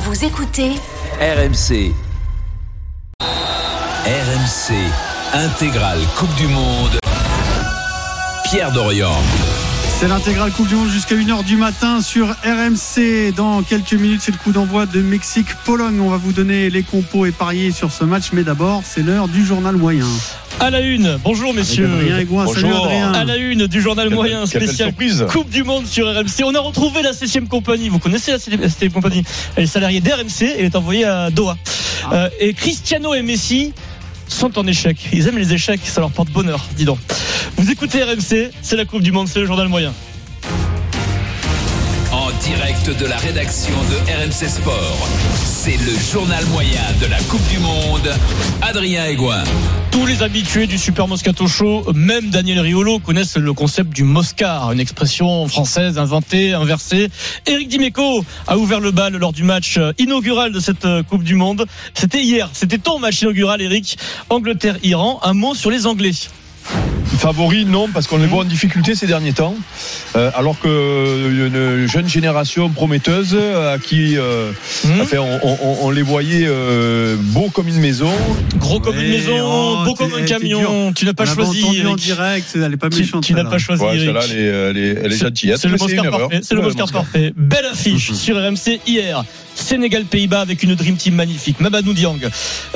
Vous écoutez RMC. RMC. Intégrale Coupe du Monde. Pierre Dorian. C'est l'intégrale Coupe du Monde jusqu'à 1h du matin sur RMC. Dans quelques minutes, c'est le coup d'envoi de Mexique-Pologne. On va vous donner les compos et parier sur ce match. Mais d'abord, c'est l'heure du journal moyen. À la une, bonjour messieurs. Adrien Aigouin, salut Adrien. À la une du journal moyen spécial. Coupe du Monde sur RMC. On a retrouvé la 7 compagnie. Vous connaissez la 7 compagnie? Elle est salariée d'RMC. Elle est envoyée à Doha. Euh, et Cristiano et Messi sont en échec. Ils aiment les échecs. Ça leur porte bonheur, dis donc. Vous écoutez RMC. C'est la Coupe du Monde. C'est le journal moyen. En direct de la rédaction de RMC Sport. C'est le journal moyen de la Coupe du Monde. Adrien Egoin. Tous les habitués du Super Moscato Show, même Daniel Riolo, connaissent le concept du Moscar, une expression française inventée, inversée. Eric Dimeco a ouvert le bal lors du match inaugural de cette Coupe du Monde. C'était hier, c'était ton match inaugural, Eric. Angleterre-Iran, un mot sur les Anglais. Favori, non, parce qu'on les voit en difficulté ces derniers temps. Euh, alors que euh, une jeune génération prometteuse euh, à qui euh, Hmm enfin, on, on- on les voyait euh, beaux comme une maison. Gros comme une maison, oh, beau comme un camion. Tu n'as pas choisi, en direct. Elle n'est pas Tu, méchante. tu n'as pas choisi, Ouais, Eric. celle-là, elle est, elle est- elle est C'est- gentille. C'est le Moscar erreur. parfait. C'est le Moscar parfait. Belle affiche sur RMC hier. Sénégal-Pays-Bas avec une Dream Team magnifique. Mamadou Diang,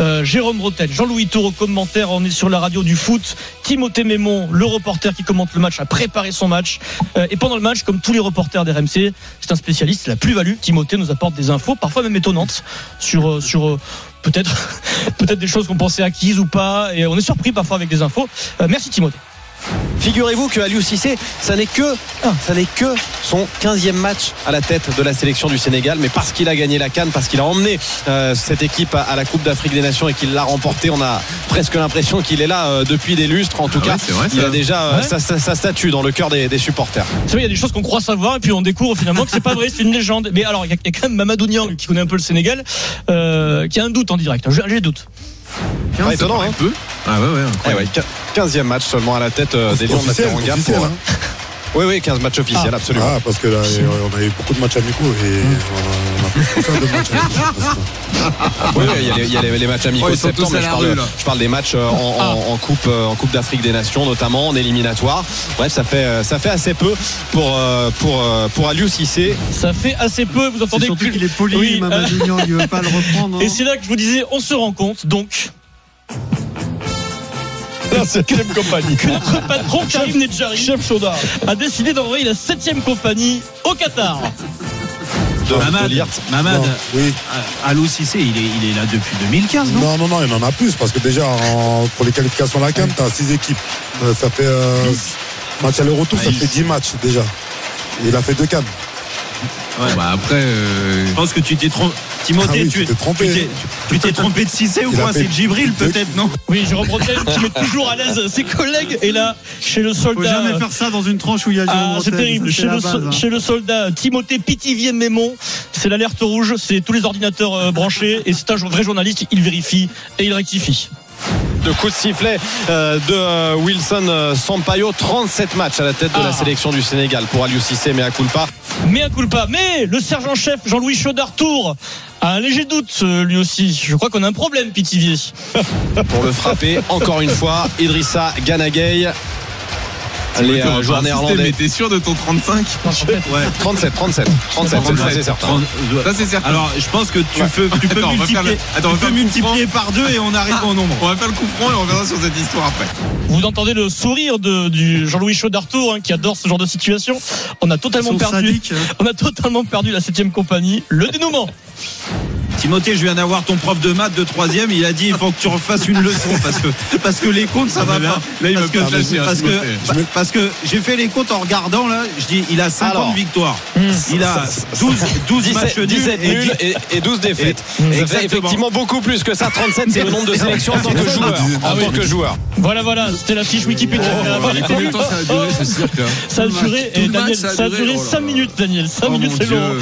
euh, Jérôme Rotel, Jean-Louis Tour au commentaire. On est sur la radio du foot. Timothée Mémon, le reporter qui commente le match, a préparé son match. Euh, et pendant le match, comme tous les reporters d'RMC, c'est un spécialiste, la plus-value. Timothée nous apporte des infos, parfois même étonnantes, sur, euh, sur euh, peut-être peut-être des choses qu'on pensait acquises ou pas. Et on est surpris parfois avec des infos. Merci Timothée. Figurez-vous que Aliou Cissé, ça n'est que, ça n'est que son 15e match à la tête de la sélection du Sénégal, mais parce qu'il a gagné la Cannes, parce qu'il a emmené euh, cette équipe à, à la Coupe d'Afrique des Nations et qu'il l'a remportée, on a presque l'impression qu'il est là euh, depuis des lustres. En tout cas, il a déjà euh, Ouais. sa, sa- sa statue dans le cœur des, des supporters. C'est vrai, il y a des choses qu'on croit savoir et puis on découvre finalement que c'est pas vrai, c'est une légende. Mais alors, il y, a- il y a quand même Mamadou Niang qui connaît un peu le Sénégal, euh, qui a un doute en direct. J'ai j'ai doute. Pas étonnant, hein Ah ouais, ouais, Eh 15e match seulement à la tête euh, des Lions de la hein. Oui, oui, 15 matchs officiels, absolument. Ah, parce que là, on a eu beaucoup de matchs amicaux et on a, on a fait de matchs amicaux. Oui, oui, il y a les, il y a les- les matchs amicaux Ouais, de septembre, mais je parle, rue, là. je parle des matchs euh, en, en- en coupe, euh, en coupe d'Afrique des Nations, notamment en éliminatoire. Bref, ça fait, euh, ça fait assez peu pour euh, pour euh, pour Aliou Cissé. Ça fait assez peu, vous entendez qu'il est poli, Oui, Mamadou il ne veut pas le reprendre. Et hein. c'est là que je vous disais, on se rend compte donc La septième compagnie. que notre patron Karim Nedjari Chef Chaudard. a décidé d'envoyer la 7 compagnie au Qatar. Mamad. Mamad, oui. Alou Cissé, il est, il est là depuis 2015, non, Non, non, non, il y en a plus parce que déjà, en- pour les qualifications à la CAN, tu as 6 équipes. Euh, Ça fait euh, match aller-retour, Ah, ça il- fait 10 matchs déjà. Et il a fait deux cannes. Ouais, bah après, euh, je pense que tu t'es trompé. Timothée, Ah oui, tu t'es trompé. tu t'es- trompé de Cissé ou quoi? C'est Djibril peut-être, non? Oui, Jérôme Bretagne qui met toujours à l'aise ses collègues. Et là, chez le Faut soldat. jamais faire ça dans une tranche où il y a Jérôme Ah, c'est terrible. c'est Chez la le, base, so- hein. chez le soldat Timothée Pitivier Mémon, c'est l'alerte rouge, c'est tous les ordinateurs euh, branchés et c'est un vrai journaliste, il vérifie et il rectifie. De coup de sifflet euh, de euh, Wilson euh, Sampaio. 37 matchs à la tête de Ah. la sélection du Sénégal pour Aliou Cissé, mais à culpa. Mais un culpa. Mais le sergent-chef Jean-Louis Chaudard Tour a un léger doute, lui aussi. Je crois qu'on a un problème, Pitivier. pour le frapper. Encore une fois, Idrissa Ganagay. Les euh, joueurs néerlandais. Mais t'es sûr de ton 35 Non, en fait, Ouais. 37, 37, 37, ça, c'est certain. Ça c'est certain. Alors je pense que tu, Ouais. peux, tu Attends, multiplier, le- attends, tu peux par deux et on arrive au nombre. On va faire le coup franc et on verra sur cette histoire après. Vous entendez le sourire de, du Jean-Louis Chaudard Tour, hein, qui adore ce genre de situation. On a totalement perdu. hein. On a totalement perdu la septième compagnie. Le dénouement. Timothée, je viens d'avoir ton prof de maths de troisième. Il a dit il faut que tu refasses une leçon parce que parce que les comptes ça va là, pas. là, il parce me que, parce que parce que j'ai fait les comptes en regardant là. Je dis il a 50 Alors. victoires. Hmm. Il a 12 12 matchs 17, nuls 17 et nuls 10 et, et 12 défaites. Et- Exactement. effectivement beaucoup plus que ça. 37, c'est le nombre de sélections en tant que joueur. En tant que joueur. Voilà, voilà, c'était la fiche Wikipédia. Oh, ça a duré Ça a duré, Tout et le match, Daniel, ça a ça a duré, duré oh là 5 là. minutes, Daniel. 5 Oh minutes, c'est long.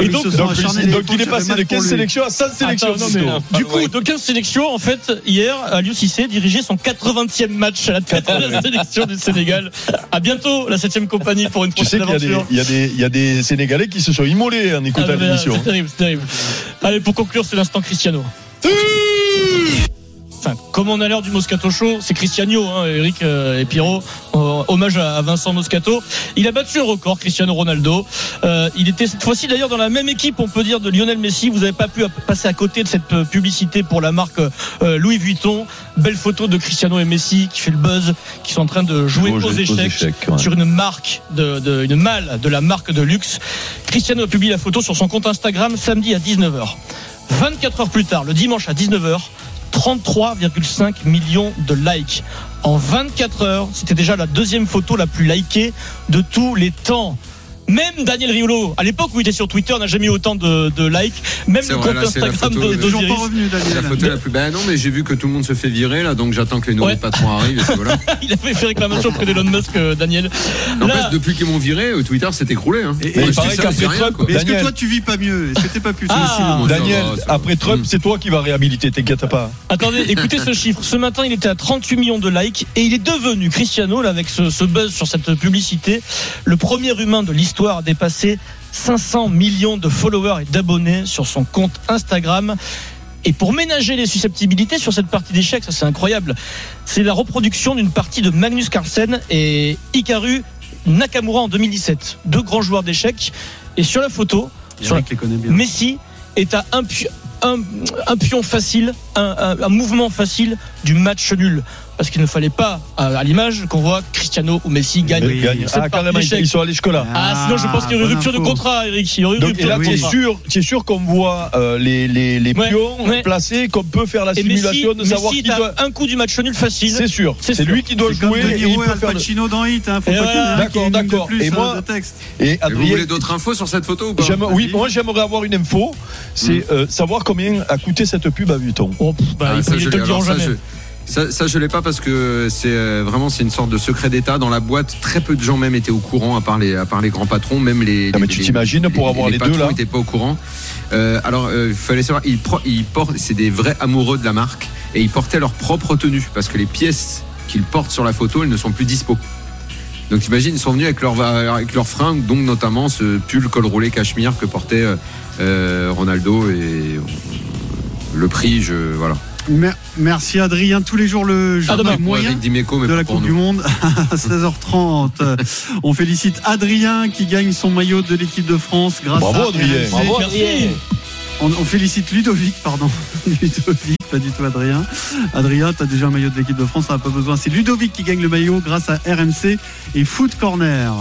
Et il, donc, il est passé de 15 sélections sélections à 100 sélections. Attends, non, mais, Christo. du coup, de 15 sélections, en fait, hier, Aliou Cissé dirigeait son 80e match à la tête de la sélection du Sénégal. À bientôt, la 7 compagnie pour une Tu sais prochaine des, aventure. il, y a des, il y a des Sénégalais qui se sont immolés en Ah, écoutant l'émission. C'est terrible, c'est terrible. Allez, pour conclure, c'est l'instant Cristiano. Enfin, comme on a l'heure du Moscato Show, c'est Cristiano, hein, Eric euh, et Pierrot. Euh, hommage à, Vincent Moscato. Il a battu un record, Cristiano Ronaldo. Euh, il était cette fois-ci d'ailleurs dans la même équipe, on peut dire, de Lionel Messi. Vous n'avez pas pu passer à côté de cette euh, publicité pour la marque euh, Louis Vuitton. Belle photo de Cristiano et Messi qui fait le buzz, qui sont en train de jouer aux, échecs, ouais. sur une marque de, de- une malle de la marque de luxe. Cristiano a publié la photo sur son compte Instagram samedi à 19h. 24 heures plus tard, le dimanche à 19h, 33,5 millions de likes. En 24 heures, c'était déjà la deuxième photo la plus likée de tous les temps. Même Daniel Riolo, à l'époque où il était sur Twitter, n'a jamais eu autant de, de likes. Même le compte Instagram photo, de- mais- Toujours pas revenu, C'est la Daniel. photo la plus. Ben non, mais j'ai vu que tout le monde se fait virer là, donc j'attends que les nouveaux Ouais. patrons arrivent. Et puis voilà. Il avait fait réclamation auprès d'Elon Musk, euh, Daniel. En Là- plus, depuis qu'ils m'ont viré, euh, Twitter s'est écroulé. Hein. Et- et est-ce que Daniel. toi tu vis pas mieux? Est-ce que t'es pas plus Ah. Daniel, après Trump, Mm. c'est toi qui vas réhabiliter, t'inquiète pas. Attendez, écoutez ce chiffre. Ce matin, il était à 38 millions de likes et il est devenu, Cristiano, là, avec ce, ce buzz sur cette publicité, le premier humain de l'histoire à dépasser 500 millions de followers et d'abonnés sur son compte Instagram. Et pour ménager les susceptibilités sur cette partie d'échecs, ça c'est incroyable, c'est la reproduction d'une partie de Magnus Carlsen et Hikaru Nakamura en 2017. Deux grands joueurs d'échecs. Et sur la photo, sur la bien. Messi est à un, pi- un, un pion facile, un mouvement facile du match nul. Parce qu'il ne fallait pas, à, l'image, qu'on voit Cristiano ou Messi gagner. Il gagne. Ah, carrément, ils sont allés jusque-là. Ah, sinon je pense qu'il y aurait bonne rupture de contrat, Eric. Il y aurait Donc, et rupture là, de tu es sûr, tu es sûr qu'on voit euh, les, les, les Ouais, pions ouais. placés, qu'on peut faire la Et Messi, simulation de savoir Messi qui doit. un coup du match nul facile. C'est sûr, C'est lui qui doit comme jouer De et il peut faire le- Pacino dans Hit. Hein. D'accord, d'accord. Et hein, moi-. Et vous voulez d'autres infos sur cette photo ou pas? J'aime- oui, moi j'aimerais avoir une info, c'est euh, savoir combien a coûté cette pub à Vuitton. Oh, bah, Ah, ils- ça, je Alors, ça, jamais. je- Ça, ça, je l'ai pas parce que c'est euh, vraiment c'est une sorte de secret d'État dans la boîte. Très peu de gens même étaient au courant à part les à part les grands patrons, même les. Ah, mais les- tu les- t'imagines pour avoir les deux, patrons là n'étaient pas au courant. Euh, alors euh, il fallait savoir, ils, portent, c'est des vrais amoureux de la marque et ils portaient leur propre tenue parce que les pièces qu'ils portent sur la photo, elles ne sont plus dispo. Donc t'imagines, ils sont venus avec leur avec leurs fringues, donc notamment ce pull col roulé cachemire que portait euh, Ronaldo et le prix, je voilà. Mer- Merci Adrien. Tous les jours le demain. journal Pour moyen Eric Dimeco, mais de la Coupe nous. du Monde à 16h30. Euh, On félicite Adrien qui gagne son maillot de l'équipe de France grâce Bravo, à Adrien. RMC. Bravo, Merci. On, on félicite Ludovic, pardon. Ludovic, pas du tout Adrien. Adrien, tu as déjà un maillot de l'équipe de France, on n'a pas besoin. C'est Ludovic qui gagne le maillot grâce à RMC et Foot Corner.